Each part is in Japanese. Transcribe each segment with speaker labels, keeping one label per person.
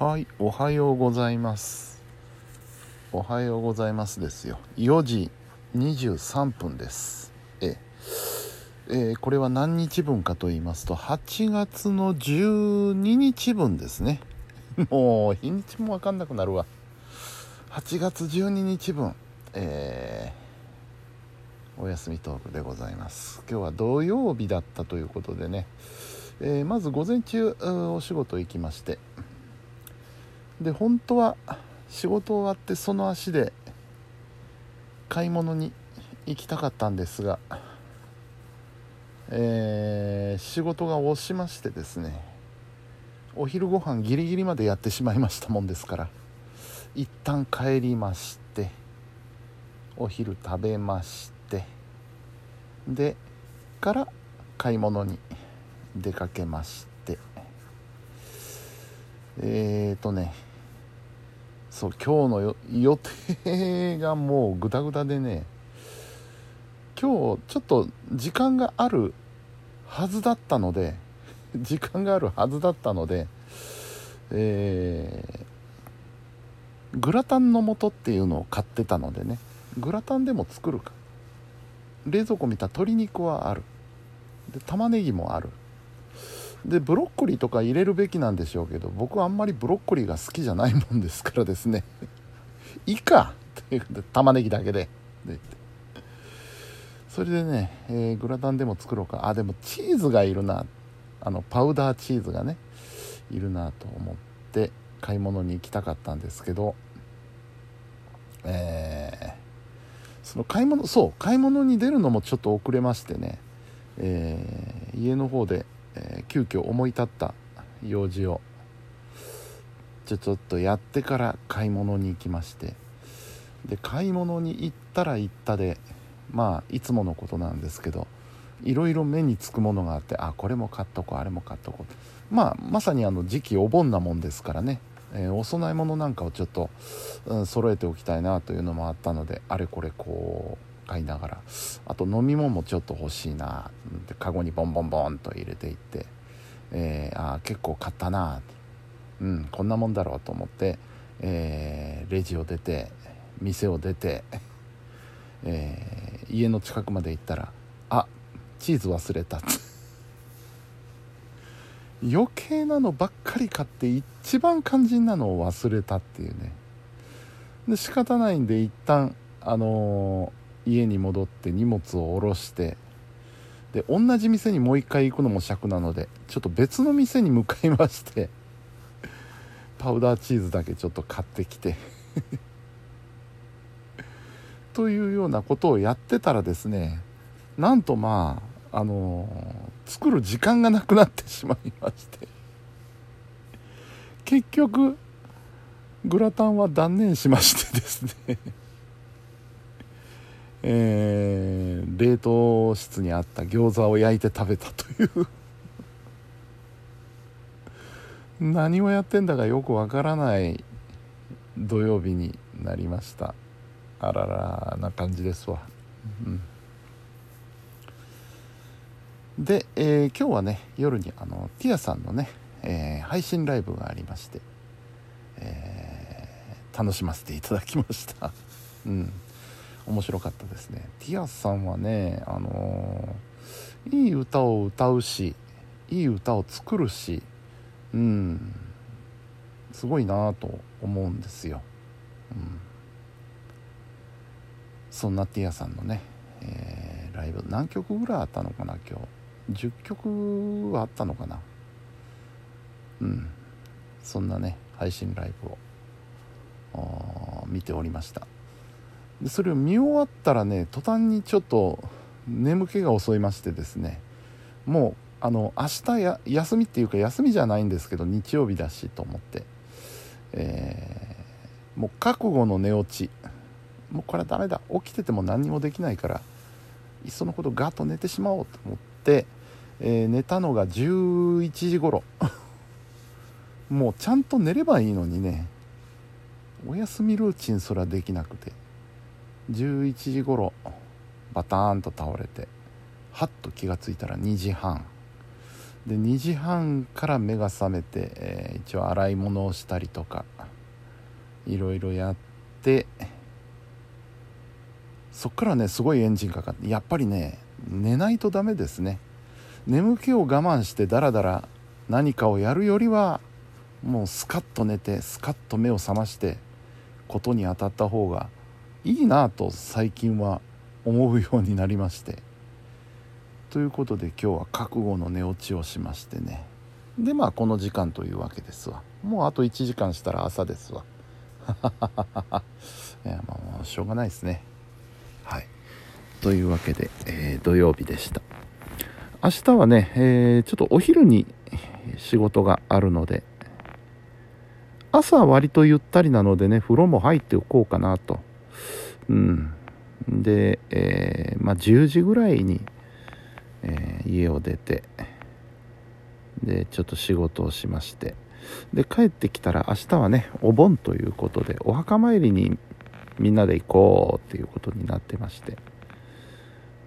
Speaker 1: はい、おはようございます。おはようございますですよ。4時23分です。ええーこれは何日分かと言いますと、8月の12日分ですね。もう日にちもわかんなくなるわ。8月12日分、えーお休みトークでございます。今日は土曜日だったということでね、えーまず午前中お仕事行きまして、で本当は仕事終わってその足で買い物に行きたかったんですが、えー仕事が押しましてですねお昼ご飯ギリギリまでやってしまいましたもんですから一旦帰りましてお昼食べましてでから買い物に出かけましてえーとねそう今日の予定がもうグダグダでね今日ちょっと時間があるはずだったので 時間があるはずだったのでえーグラタンの素っていうのを買ってたのでねグラタンでも作るか。冷蔵庫見た鶏肉はある。で玉ねぎもある。でブロッコリーとか入れるべきなんでしょうけど僕はあんまりブロッコリーが好きじゃないもんですからですね。いいかっていうことで玉ねぎだけで。でそれでね、えーグラタンでも作ろうか。あでもチーズがいるな。あのパウダーチーズがねいるなと思って買い物に行きたかったんですけどえーその買い物そう買い物に出るのもちょっと遅れましてね、えー家の方で、えー急遽思い立った用事をちょちょっとやってから買い物に行きましてで買い物に行ったら行ったでまあいつものことなんですけどいろいろ目につくものがあってあこれも買っとこうあれも買っとこう。まあまさにあの時期お盆なもんですからね、えーお供え物なんかをちょっと、うん、揃えておきたいなというのもあったのであれこれこう買いながら。あと飲み物もちょっと欲しいなって。カゴにボンボンボンと入れていって、えーあ結構買ったなうんこんなもんだろうと思って、えーレジを出て店を出て、えー家の近くまで行ったらあチーズ忘れたって。余計なのばっかり買って一番肝心なのを忘れたっていうね。で仕方ないんで一旦あの家に戻って荷物を下ろしてで同じ店にもう一回行くのも尺なのでちょっと別の店に向かいましてパウダーチーズだけちょっと買ってきて というようなことをやってたらですねなんとまああのー作る時間がなくなってしまいまして結局グラタンは断念しましてですねえー冷凍室にあった餃子を焼いて食べたという。何をやってんだかよくわからない土曜日になりました。あららな感じですわ、うん、で、えー今日はね夜にあのティアさんのね、えー配信ライブがありまして、えー楽しませていただきました。うん。面白かったですね。ティアさんはねあのーいい歌を歌うしいい歌を作るしうんすごいなと思うんですよ、うん、そんなティアさんのね、えーライブ何曲ぐらいあったのかな今日。10曲はあったのかな。うん。そんなね配信ライブを見ておりました。でそれを見終わったらね途端にちょっと眠気が襲いましてですね。もうあの明日や休みっていうか休みじゃないんですけど日曜日だしと思って、えーもう覚悟の寝落ち。もうこれはダメだ。起きてても何にもできないからいっそのことガッと寝てしまおうと思って、えー寝たのが11時頃。もうちゃんと寝ればいいのにね。お休みルーチンすらできなくて。11時頃バターンと倒れてはっと気がついたら2時半で2時半から目が覚めて、えー、一応洗い物をしたりとかいろいろやってそっからねすごいエンジンかかってやっぱりね寝ないとダメですね。眠気を我慢してダラダラ何かをやるよりはもうスカッと寝てスカッと目を覚ましてことに当たった方がいいなと最近は思うようになりまして。ということで今日は覚悟の寝落ちをしましてね。でまあこの時間というわけですわ。もうあと1時間したら朝ですわ。いやまあしょうがないですね。はい。というわけで、えー、土曜日でした。明日はね、えー、ちょっとお昼に仕事があるので朝は割とゆったりなのでね風呂も入っておこうかなと。うん。で、えー、まあ、10時ぐらいに、えー、家を出てでちょっと仕事をしましてで帰ってきたら明日はねお盆ということでお墓参りにみんなで行こうっていうことになってまして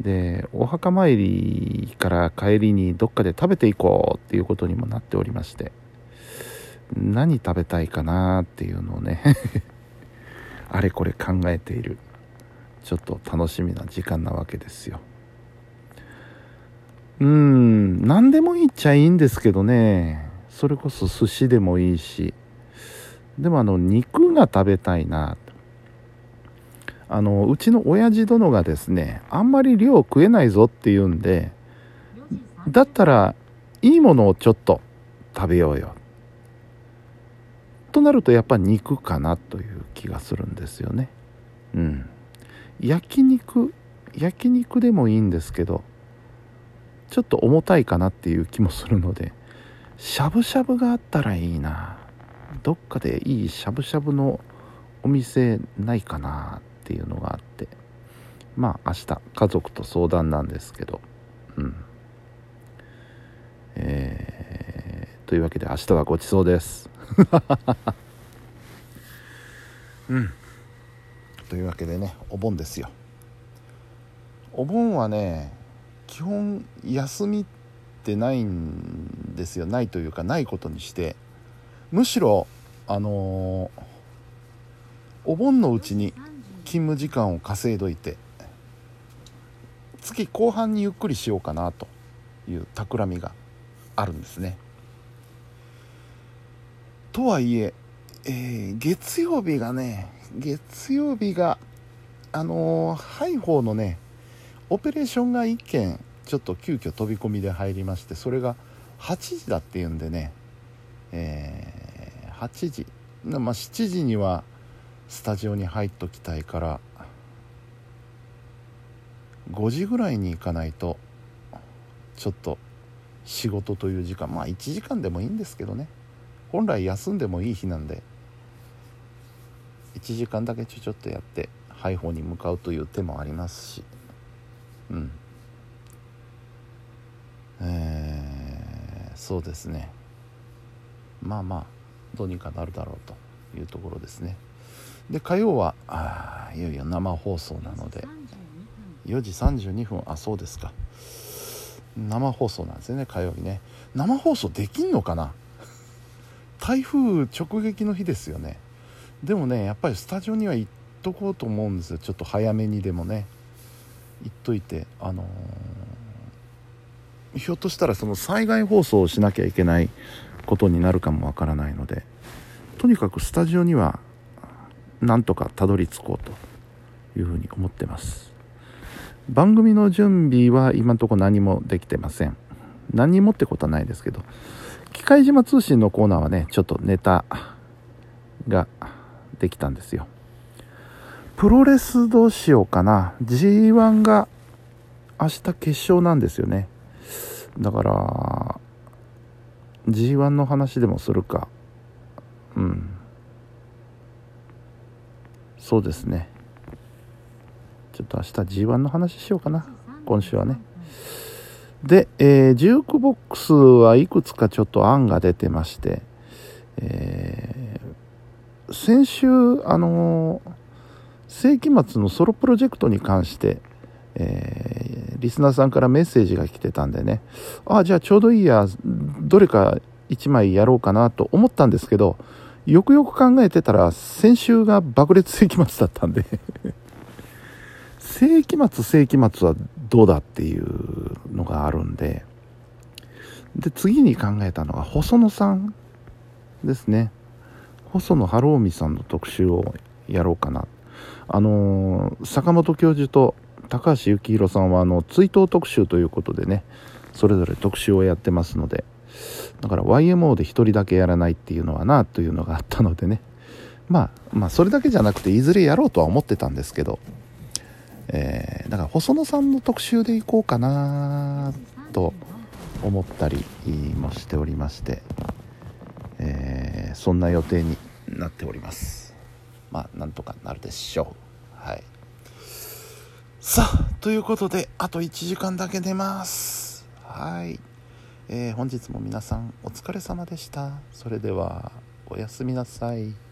Speaker 1: でお墓参りから帰りにどっかで食べていこうっていうことにもなっておりまして何食べたいかなっていうのをねあれこれ考えている。ちょっと楽しみな時間なわけですよ。うん何でもいいっちゃいいんですけどね。それこそ寿司でもいいし。でもあの肉が食べたいな。あのうちの親父殿がですねあんまり量食えないぞっていうんでだったらいいものをちょっと食べようよ。となるとやっぱ肉かなという気がするんですよね。うん。焼肉焼肉でもいいんですけどちょっと重たいかなっていう気もするのでしゃぶしゃぶがあったらいいな。どっかでいいしゃぶしゃぶのお店ないかなっていうのがあって。まあ明日家族と相談なんですけど。うん。えー、というわけで明日はごちそうです。うん。というわけでねお盆ですよ。お盆はね基本休みってないんですよ。ないというかないことにして。むしろあのー、お盆のうちに勤務時間を稼いどいて月後半にゆっくりしようかなという企みがあるんですね。とはいええー、月曜日がね月曜日があのー、ハイホーのねオペレーションが1件ちょっと急遽飛び込みで入りましてそれが8時だっていうんでね、えー、8時、まあ、7時にはスタジオに入っときたいから5時ぐらいに行かないとちょっと仕事という時間まあ1時間でもいいんですけどね。本来休んでもいい日なんで1時間だけちょちょっとやってハイホーに向かうという手もありますし。うん。えー、そうですね。まあまあどうにかなるだろうというところですね。で火曜はあいよいよ生放送なので4時32分。あそうですか。生放送なんですよね火曜日ね。生放送できんのかな？台風直撃の日ですよね。でもねやっぱりスタジオには行っとこうと思うんですよ。ちょっと早めにでもね。行っといてあのー、ひょっとしたらその災害放送をしなきゃいけないことになるかもわからないのでとにかくスタジオにはなんとかたどり着こうというふうに思ってます。番組の準備は今のとこ何もできてません。何もってことはないですけど機械島通信のコーナーはねちょっとネタができたんですよ。プロレスどうしようかな。G1 が明日決勝なんですよね。だから G1 の話でもするか。うん。そうですね。ちょっと明日 G1 の話しようかな。今週はね。で、えー、ジュークボックスはいくつかちょっと案が出てまして、えー、先週あのー、世紀末のソロプロジェクトに関して、えー、リスナーさんからメッセージが来てたんでねああじゃあちょうどいいやどれか1枚やろうかなと思ったんですけどよくよく考えてたら先週が爆裂世紀末だったんで。世紀末世紀末はどうだっていうのがあるんで。で次に考えたのが細野さんですね。細野晴臣さんの特集をやろうかな。あのー、坂本教授と高橋幸宏さんはあの追悼特集ということでねそれぞれ特集をやってますので。だから YMO で1人だけやらないっていうのはなというのがあったのでね。まあまあそれだけじゃなくていずれやろうとは思ってたんですけど、えー、だから細野さんの特集でいこうかなと思ったりもしておりまして、えー、そんな予定になっております。まあなんとかなるでしょう。はい。さあということであと1時間だけ寝ます。はい。えー、本日も皆さんお疲れ様でした。それではおやすみなさい。